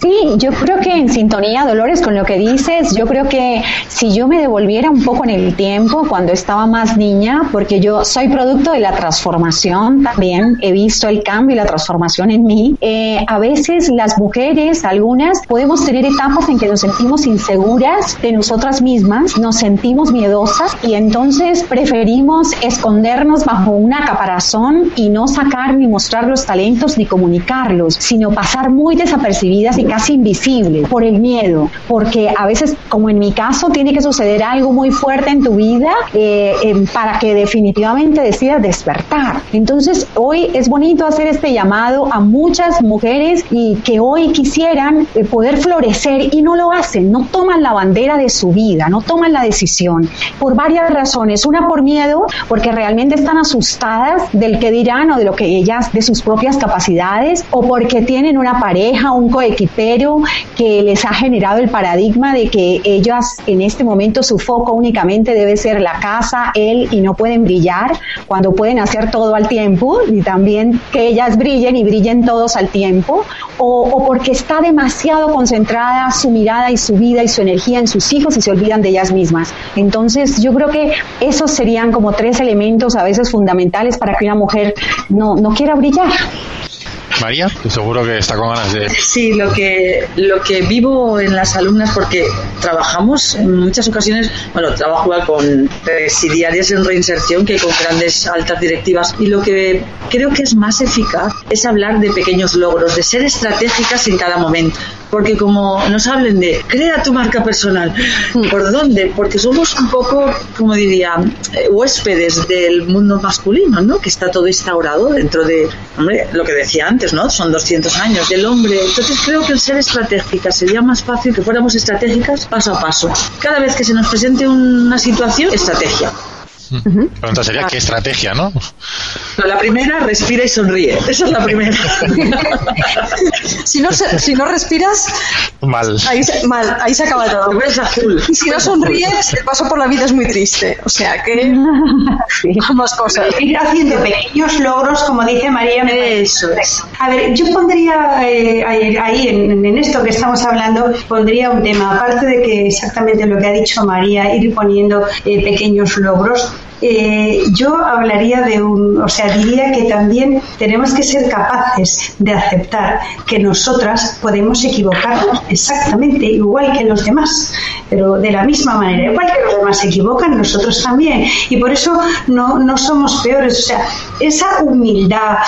Sí, yo creo que en sintonía, Dolores, con lo que dices, yo creo que si yo me devolviera un poco en el tiempo, cuando estaba más niña, porque yo soy producto de la transformación también, he visto el cambio y la transformación en mí, eh, a veces las mujeres, algunas, podemos tener etapas en que nos sentimos inseguras de nosotras mismas, nos sentimos miedosas y entonces preferimos escondernos bajo una caparazón y no sacar ni mostrar los talentos ni comunicarlos, sino pasar muy desapercibidas y casi invisible por el miedo, porque a veces, como en mi caso, tiene que suceder algo muy fuerte en tu vida eh, para que definitivamente decidas despertar. Entonces, hoy es bonito hacer este llamado a muchas mujeres y que hoy quisieran eh, poder florecer y no lo hacen, no toman la bandera de su vida, no toman la decisión por varias razones. Una por miedo, porque realmente están asustadas del que dirán o de lo que ellas, de sus propias capacidades, o porque tienen una pareja, un coequipero pero que les ha generado el paradigma de que ellas en este momento su foco únicamente debe ser la casa, él y no pueden brillar cuando pueden hacer todo al tiempo y también que ellas brillen y brillen todos al tiempo o, o porque está demasiado concentrada su mirada y su vida y su energía en sus hijos y se olvidan de ellas mismas. Entonces yo creo que esos serían como tres elementos a veces fundamentales para que una mujer no, no quiera brillar. María, seguro que está con ganas de... Sí, lo que, lo que vivo en las alumnas, porque trabajamos en muchas ocasiones, bueno, trabajo con presidiarias en reinserción que con grandes altas directivas, y lo que creo que es más eficaz es hablar de pequeños logros, de ser estratégicas en cada momento porque como nos hablen de crea tu marca personal, hmm. ¿por dónde? Porque somos un poco, como diría, eh, huéspedes del mundo masculino, ¿no? Que está todo instaurado dentro de, hombre, lo que decía antes, ¿no? Son 200 años del hombre. Entonces creo que el ser estratégica sería más fácil que fuéramos estratégicas paso a paso. Cada vez que se nos presente una situación, estrategia. La pregunta sería, ¿qué estrategia, no? La primera, respira y sonríe. Esa es la primera. si, no, si no respiras, mal. Ahí se, mal, ahí se acaba todo. Y si no sonríes, el paso por la vida es muy triste. O sea que, ambas cosas. Ir haciendo pequeños logros, como dice María. Eso es. A ver, yo pondría eh, ahí, en, esto que estamos hablando, pondría un tema. Aparte de que exactamente lo que ha dicho María, ir poniendo eh, pequeños logros, eh, yo hablaría de un, o sea, diría que también tenemos que ser capaces de aceptar que nosotras podemos equivocarnos exactamente igual que los demás, pero de la misma manera, igual que los demás se equivocan, nosotros también. Y por eso no, no somos peores, o sea, esa humildad,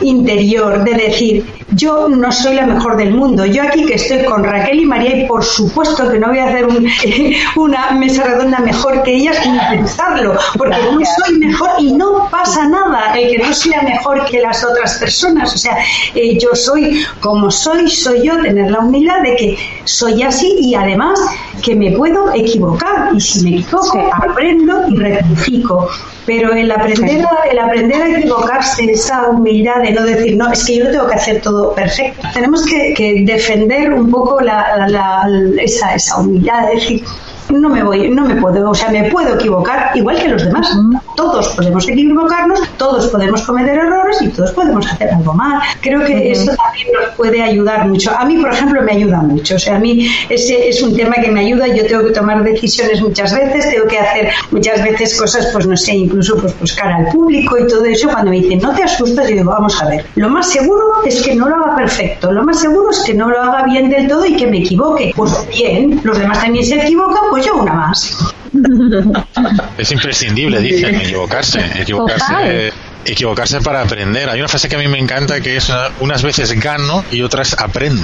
interior de decir, yo no soy la mejor del mundo, yo aquí que estoy con Raquel y María y por supuesto que no voy a hacer una mesa redonda mejor que ellas ni pensarlo, porque no soy mejor y no pasa nada el que no sea mejor que las otras personas, o sea, eh, yo soy como soy, soy yo, tener la humildad de que soy así y además que me puedo equivocar y si me equivoco aprendo y rectifico, pero el aprender a, el aprender a equivocarse, esa humildad de no decir, no, es que yo lo tengo que hacer todo perfecto. Tenemos que, defender un poco esa, esa humildad, de decir, no me voy, no me puedo, o sea, me puedo equivocar igual que los demás. Todos podemos equivocarnos, todos podemos cometer errores y todos podemos hacer algo mal. Creo que eso también nos puede ayudar mucho. A mí, por ejemplo, me ayuda mucho. O sea, a mí ese es un tema que me ayuda. Yo tengo que tomar decisiones muchas veces, tengo que hacer muchas veces cosas, pues no sé, incluso pues buscar al público y todo eso. Cuando me dicen, no te asustes, yo digo, vamos a ver. Lo más seguro es que no lo haga perfecto. Lo más seguro es que no lo haga bien del todo y que me equivoque. Pues bien, los demás también se equivocan, pues yo una más. Es imprescindible, dicen, equivocarse. Equivocarse. Equivocarse para aprender. Hay una frase que a mí me encanta que es unas veces gano y otras aprendo.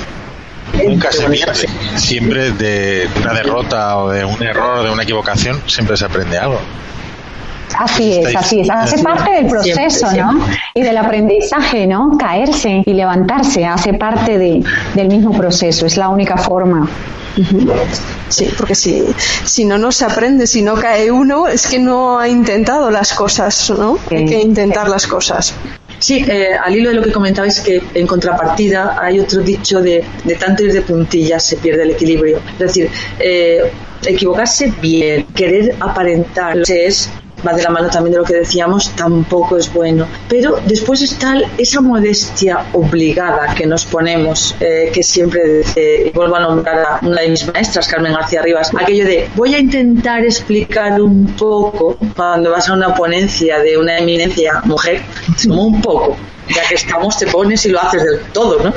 Nunca se pierde. Siempre de una derrota o de un error o de una equivocación, siempre se aprende algo. Así es, así es. Hace parte del proceso, ¿no? Y del aprendizaje, ¿no? Caerse y levantarse hace parte de, del mismo proceso. Es la única forma. Sí, porque si, si no, no se aprende, si no cae uno, es que no ha intentado las cosas, ¿no? Hay que intentar las cosas. Sí, eh, al hilo de lo que comentabais, que en contrapartida hay otro dicho de, de tanto ir de puntillas se pierde el equilibrio. Es decir, eh, equivocarse bien, querer aparentar, es va de la mano también de lo que decíamos, tampoco es bueno. Pero después está esa modestia obligada que nos ponemos, eh, que siempre dice, y vuelvo a nombrar a una de mis maestras, Carmen García Rivas, aquello de voy a intentar explicar un poco cuando vas a una ponencia de una eminencia mujer, como un poco, ya que estamos, te pones y lo haces del todo, ¿no?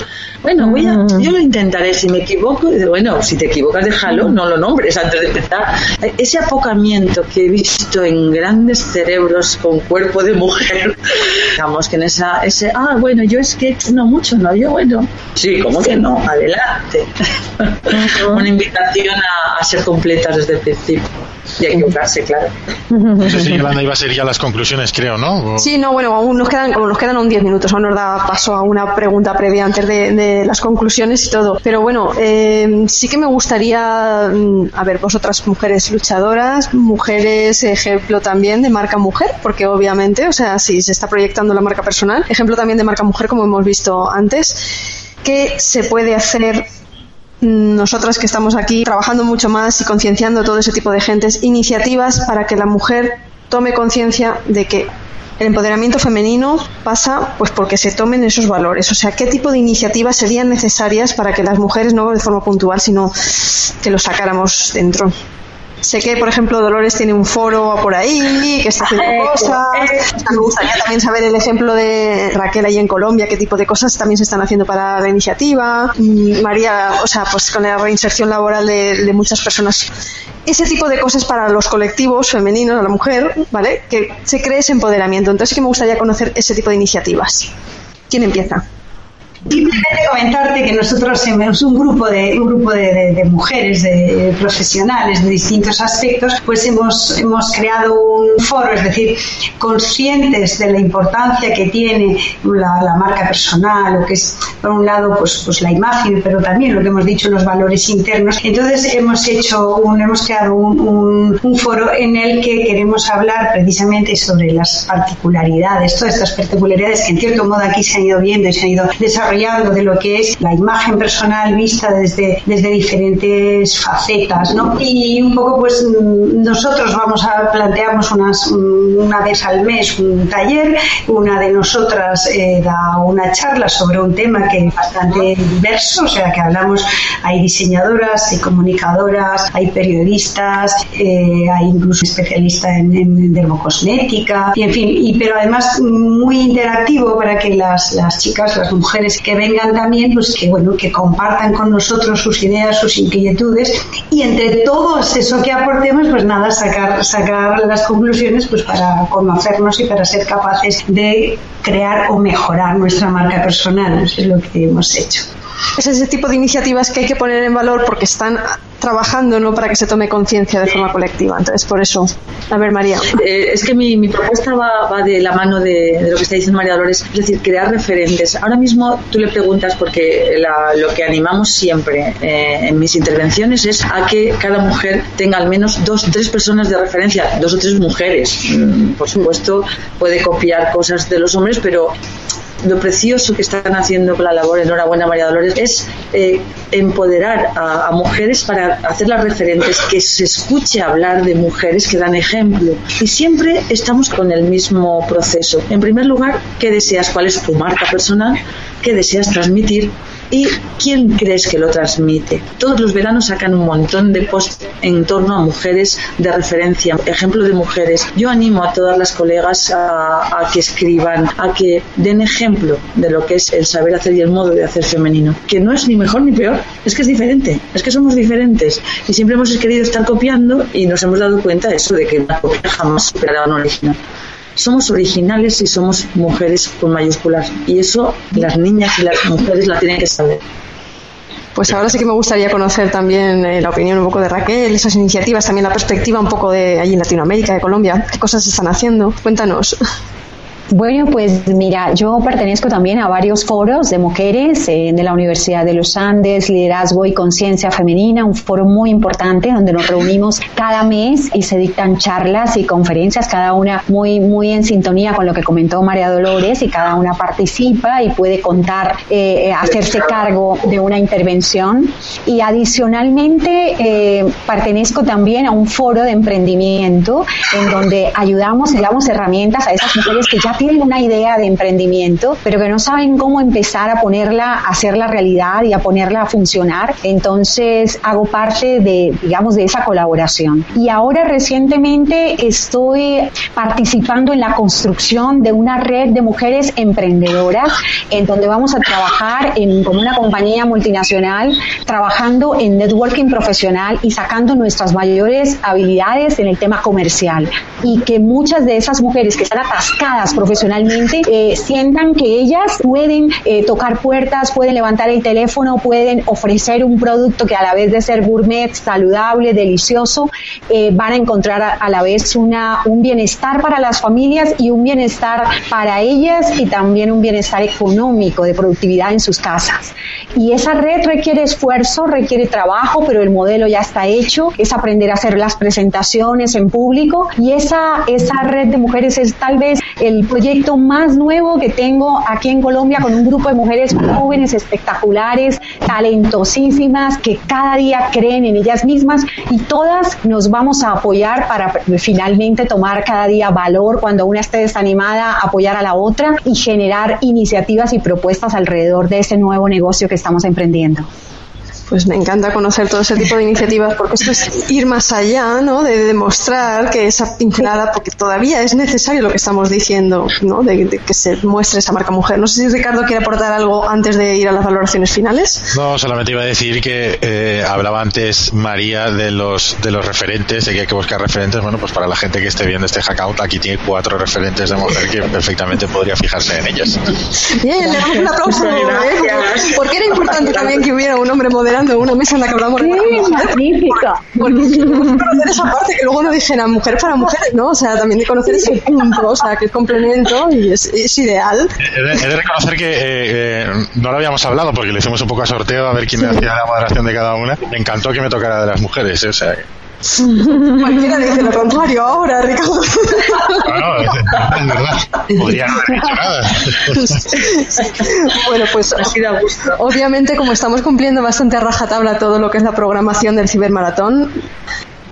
Bueno, voy a, mm. yo lo intentaré. Si me equivoco, bueno, si te equivocas, déjalo, no lo nombres antes de empezar. Ese apocamiento que he visto en grandes cerebros con cuerpo de mujer, digamos que en esa, ese, ah, bueno, yo es que no mucho, no, yo bueno, sí, ¿cómo que no? Adelante. Una invitación a, a ser completas desde el principio y equivocarse, claro. No sé si Yolanda iba a ser ya las conclusiones, creo, ¿no? Sí, no, bueno, aún nos quedan, como nos quedan aún 10 minutos, aún nos da paso a una pregunta previa antes de, las conclusiones y todo. Pero bueno, eh, sí que me gustaría, mm, a ver, vosotras mujeres luchadoras, mujeres ejemplo también de marca mujer, porque obviamente, o sea, si se está proyectando la marca personal, ejemplo también de marca mujer, como hemos visto antes, ¿qué se puede hacer nosotras que estamos aquí trabajando mucho más y concienciando todo ese tipo de gentes, iniciativas para que la mujer tome conciencia de que el empoderamiento femenino pasa pues porque se tomen esos valores. O sea, ¿qué tipo de iniciativas serían necesarias para que las mujeres, no de forma puntual, sino que lo sacáramos dentro? Sé que, por ejemplo, Dolores tiene un foro por ahí, que está haciendo cosas. me gustaría también saber el ejemplo de Raquel ahí en Colombia, qué tipo de cosas también se están haciendo para la iniciativa. Mm, María, o sea, pues con la reinserción laboral de, muchas personas. Ese tipo de cosas para los colectivos femeninos, a la mujer, ¿vale? Que se cree ese empoderamiento. Entonces, sí que me gustaría conocer ese tipo de iniciativas. ¿Quién empieza? Simplemente comentarte que nosotros somos un grupo de un grupo de, mujeres, de profesionales de distintos aspectos, pues hemos hemos creado un foro, es decir, conscientes de la importancia que tiene la, marca personal, lo que es por un lado pues pues la imagen, pero también lo que hemos dicho los valores internos. Entonces hemos hecho un hemos creado un, un foro en el que queremos hablar precisamente sobre las particularidades, todas estas particularidades que en cierto modo aquí se han ido viendo y se han ido desarrollando de lo que es la imagen personal vista desde, desde diferentes facetas, ¿no? Y un poco, pues, nosotros vamos a planteamos unas, una vez al mes un taller, una de nosotras eh, da una charla sobre un tema que es bastante diverso, o sea, que hablamos, hay diseñadoras, hay comunicadoras, hay periodistas, eh, hay incluso especialistas en, en dermocosmética, y en fin, y, pero además muy interactivo para que las, las chicas, las mujeres que vengan también, pues que bueno, que compartan con nosotros sus ideas, sus inquietudes y entre todos eso que aportemos, pues nada, sacar, sacar las conclusiones pues para conocernos y para ser capaces de crear o mejorar nuestra marca personal. Eso es lo que hemos hecho es ese tipo de iniciativas que hay que poner en valor porque están trabajando no para que se tome conciencia de forma colectiva. Entonces, por eso. A ver, María. Eh, es que mi, mi propuesta va, va, de la mano de, lo que está diciendo María Dolores, es decir, crear referentes. Ahora mismo tú le preguntas, porque lo que animamos siempre eh, en mis intervenciones es a que cada mujer tenga al menos dos, tres personas de referencia, dos o tres mujeres. Mm, por supuesto, puede copiar cosas de los hombres, pero lo precioso que están haciendo con la labor, enhorabuena María Dolores, es eh, empoderar a, mujeres para hacerlas referentes, que se escuche hablar de mujeres que dan ejemplo. Y siempre estamos con el mismo proceso. En primer lugar, ¿qué deseas? ¿Cuál es tu marca personal? ¿Qué deseas transmitir? ¿Y quién crees que lo transmite? Todos los veranos sacan un montón de posts en torno a mujeres de referencia, ejemplos de mujeres. Yo animo a todas las colegas a, que escriban, a que den ejemplo de lo que es el saber hacer y el modo de hacer femenino, que no es ni mejor ni peor, es que es diferente, es que somos diferentes. Y siempre hemos querido estar copiando y nos hemos dado cuenta de eso, de que una copia jamás superará a una original somos originales y somos mujeres con mayúsculas. Y eso las niñas y las mujeres la tienen que saber. Pues ahora sí que me gustaría conocer también eh, la opinión un poco de Raquel, esas iniciativas, también la perspectiva un poco de allí en Latinoamérica, de Colombia, qué cosas están haciendo. Cuéntanos. Bueno, pues mira, yo pertenezco también a varios foros de mujeres eh, de la Universidad de los Andes, Liderazgo y Conciencia Femenina, un foro muy importante donde nos reunimos cada mes y se dictan charlas y conferencias, cada una muy, muy en sintonía con lo que comentó María Dolores y cada una participa y puede contar, eh, eh, hacerse cargo de una intervención. Y adicionalmente pertenezco también a un foro de emprendimiento en donde ayudamos y damos herramientas a esas mujeres que ya tienen una idea de emprendimiento, pero que no saben cómo empezar a ponerla, a hacerla realidad y a ponerla a funcionar. Entonces hago parte de, digamos, de esa colaboración. Y ahora recientemente estoy participando en la construcción de una red de mujeres emprendedoras en donde vamos a trabajar en, como una compañía multinacional, trabajando en networking profesional y sacando nuestras mayores habilidades en el tema comercial. Y que muchas de esas mujeres que están atascadas profesionalmente eh, sientan que ellas pueden eh, tocar puertas, pueden levantar el teléfono, pueden ofrecer un producto que a la vez de ser gourmet, saludable, delicioso, eh, van a encontrar a, la vez una, un bienestar para las familias y un bienestar para ellas y también un bienestar económico de productividad en sus casas. Y esa red requiere esfuerzo, requiere trabajo, pero el modelo ya está hecho, es aprender a hacer las presentaciones en público y esa, esa red de mujeres es tal vez el proyecto más nuevo que tengo aquí en Colombia con un grupo de mujeres jóvenes espectaculares, talentosísimas, que cada día creen en ellas mismas y todas nos vamos a apoyar para finalmente tomar cada día valor cuando una esté desanimada, apoyar a la otra y generar iniciativas y propuestas alrededor de ese nuevo negocio que estamos emprendiendo pues me encanta conocer todo ese tipo de iniciativas porque esto es ir más allá, ¿no? De demostrar que esa pincelada, porque todavía es necesario lo que estamos diciendo, ¿no? De, que se muestre esa marca mujer. No sé si Ricardo quiere aportar algo antes de ir a las valoraciones finales. No, solamente iba a decir que eh, hablaba antes María de los de los referentes, de que hay que buscar referentes. Bueno, pues para la gente que esté viendo este hackout, aquí tiene cuatro referentes de mujer que perfectamente podría fijarse en ellas. Bien, le damos un aplauso. ¿eh? Porque era importante también que hubiera un hombre moderno una mesa en la que hablamos de magnífica. conocer esa parte que luego no dijera mujer para mujeres, ¿no? O sea, también de conocer ese punto, o sea, que es complemento y es, es ideal. He de, reconocer que eh, eh, no lo habíamos hablado porque le hicimos un poco a sorteo a ver quién hacía la moderación de cada una. Me encantó que me tocara de las mujeres, ¿eh? o sea, Cualquiera dice lo contrario ahora, Ricardo. No, es, verdad. Podría no haber dicho nada. Bueno, pues obviamente como estamos cumpliendo bastante a rajatabla todo lo que es la programación del cibermaratón,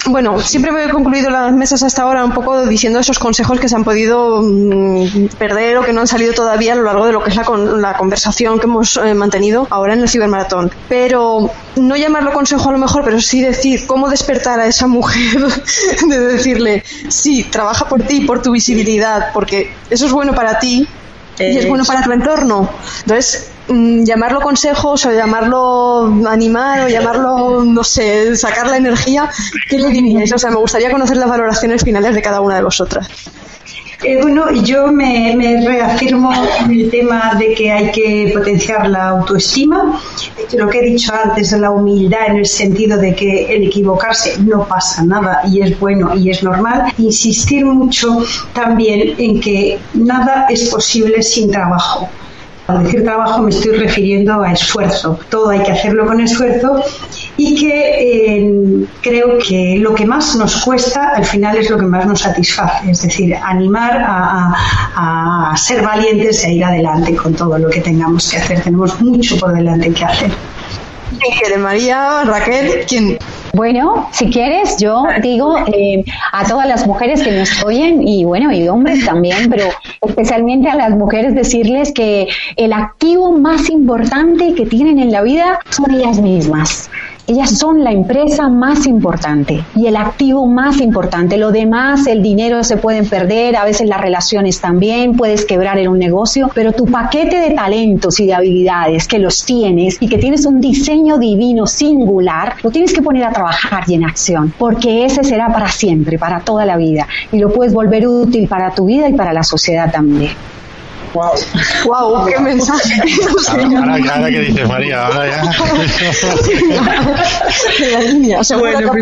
bueno, siempre me he concluido las mesas hasta ahora un poco diciendo esos consejos que se han podido mm, perder o que no han salido todavía a lo largo de lo que es la, la conversación que hemos eh, mantenido ahora en el cibermaratón. Pero no llamarlo consejo a lo mejor, pero sí decir cómo despertar a esa mujer de decirle, sí, trabaja por ti, por tu visibilidad, porque eso es bueno para ti, y es bueno para tu entorno. Entonces, mm, llamarlo consejos o llamarlo animar o llamarlo, no sé, sacar la energía, ¿qué le diríais? O sea, me gustaría conocer las valoraciones finales de cada una de vosotras. Eh, bueno, yo me, reafirmo en el tema de que hay que potenciar la autoestima. Lo que he dicho antes de la humildad en el sentido de que el equivocarse no pasa nada y es bueno y es normal. Insistir mucho también en que nada es posible sin trabajo Al decir trabajo me estoy refiriendo a esfuerzo. Todo hay que hacerlo con esfuerzo y que eh, creo que lo que más nos cuesta al final es lo que más nos satisface. Es decir, animar a, a ser valientes e ir adelante con todo lo que tengamos que hacer. Tenemos mucho por delante que hacer. María, Raquel, ¿quién? Bueno, si quieres, yo digo eh, a todas las mujeres que nos oyen y bueno, y hombres también, pero especialmente a las mujeres decirles que el activo más importante que tienen en la vida son ellas mismas. Ellas son la empresa más importante y el activo más importante. Lo demás, el dinero se pueden perder, a veces las relaciones también, puedes quebrar en un negocio, pero tu paquete de talentos y de habilidades que los tienes y que tienes un diseño divino singular, lo tienes que poner a trabajar y en acción, porque ese será para siempre, para toda la vida y lo puedes volver útil para tu vida y para la sociedad también. Wow. wow, qué mensaje. Ahora, ahora, que dices María, ahora ya. la línea, bueno, que,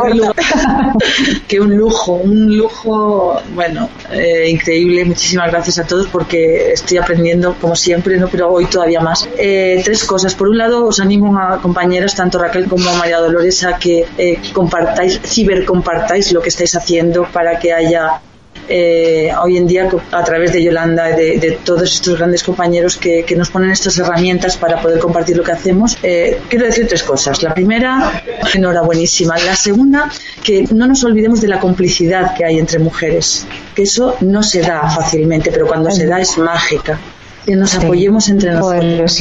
que un lujo, un lujo, bueno, eh, increíble. Muchísimas gracias a todos porque estoy aprendiendo como siempre, no, pero hoy todavía más. Eh, tres cosas. Por un lado, os animo a compañeras, tanto Raquel como María Dolores, a que eh, compartáis, cibercompartáis lo que estáis haciendo para que haya eh, hoy en día a través de Yolanda, de, de todos estos grandes compañeros que, que, nos ponen estas herramientas para poder compartir lo que hacemos, eh, quiero decir tres cosas. La primera, enhorabuenísima. La segunda, que no nos olvidemos de la complicidad que hay entre mujeres, que eso no se da fácilmente, pero cuando se da es mágica. Que nos apoyemos entre nosotros.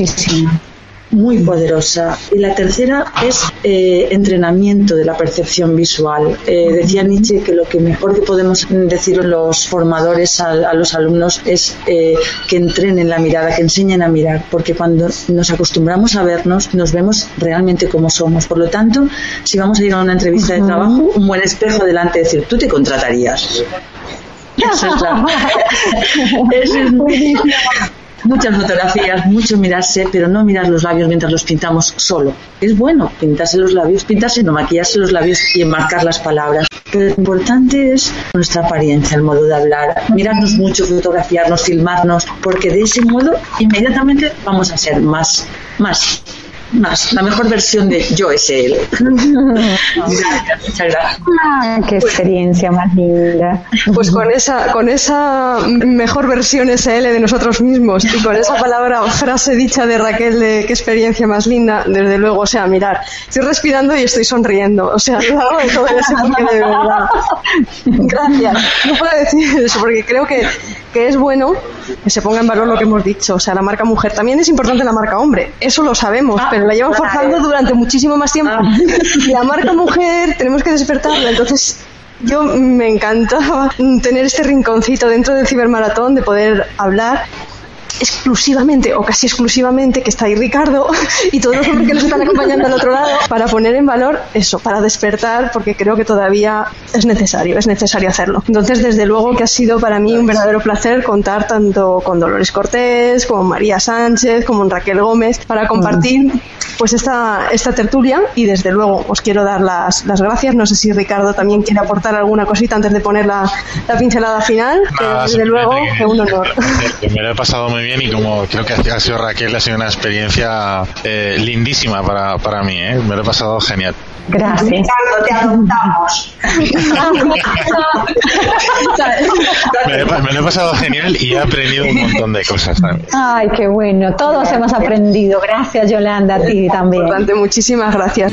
Muy poderosa. Y la tercera es eh, entrenamiento de la percepción visual. Eh, decía Nietzsche que lo que mejor que podemos decir los formadores a, a los alumnos es eh, que entrenen la mirada, que enseñen a mirar, porque cuando nos acostumbramos a vernos, nos vemos realmente como somos. Por lo tanto, si vamos a ir a una entrevista de trabajo, un buen espejo delante, decir, tú te contratarías. Eso es, la... Eso es muy muchas fotografías, mucho mirarse, pero no mirar los labios mientras los pintamos solo. Es bueno pintarse los labios, pintarse, no maquillarse los labios y enmarcar las palabras. Pero lo importante es nuestra apariencia, el modo de hablar, mirarnos mucho, fotografiarnos, filmarnos, porque de ese modo inmediatamente vamos a ser más, más más, la mejor versión de yo gracias, muchas gracias. Ah, qué experiencia más linda. Pues con esa, con esa mejor versión SL de nosotros mismos y con esa palabra, frase dicha de Raquel de qué experiencia más linda, desde luego, o sea, mirar, estoy respirando y estoy sonriendo, o sea, claro, eso de verdad. Gracias. No puedo decir eso porque creo que, que es bueno que se ponga en valor lo que hemos dicho, o sea, la marca mujer. También es importante la marca hombre, eso lo sabemos, pero la llevan forzando durante muchísimo más tiempo. Y la marca mujer tenemos que despertarla, entonces yo me encantaba tener este rinconcito dentro del cibermaratón de poder hablar exclusivamente o casi exclusivamente que está ahí Ricardo y todos los hombres que nos están acompañando al otro lado para poner en valor eso, para despertar, porque creo que todavía es necesario, es necesario hacerlo. Entonces, desde luego que ha sido para mí un verdadero placer contar tanto con Dolores Cortés, como María Sánchez, como Raquel Gómez, para compartir pues esta, esta tertulia y desde luego os quiero dar las, las gracias. No sé si Ricardo también quiere aportar alguna cosita antes de poner la, la pincelada final, pero desde luego que un honor. Me lo he pasado muy bien y como creo que ha sido Raquel, ha sido una experiencia eh, lindísima para, para mí, ¿eh? me lo he pasado genial. Gracias. Ricardo, te adoptamos. me, lo he, me, lo he, pasado genial y he aprendido un montón de cosas también. Ay, qué bueno. Todos hemos aprendido. Gracias, Yolanda, a ti también. Importante. Muchísimas gracias.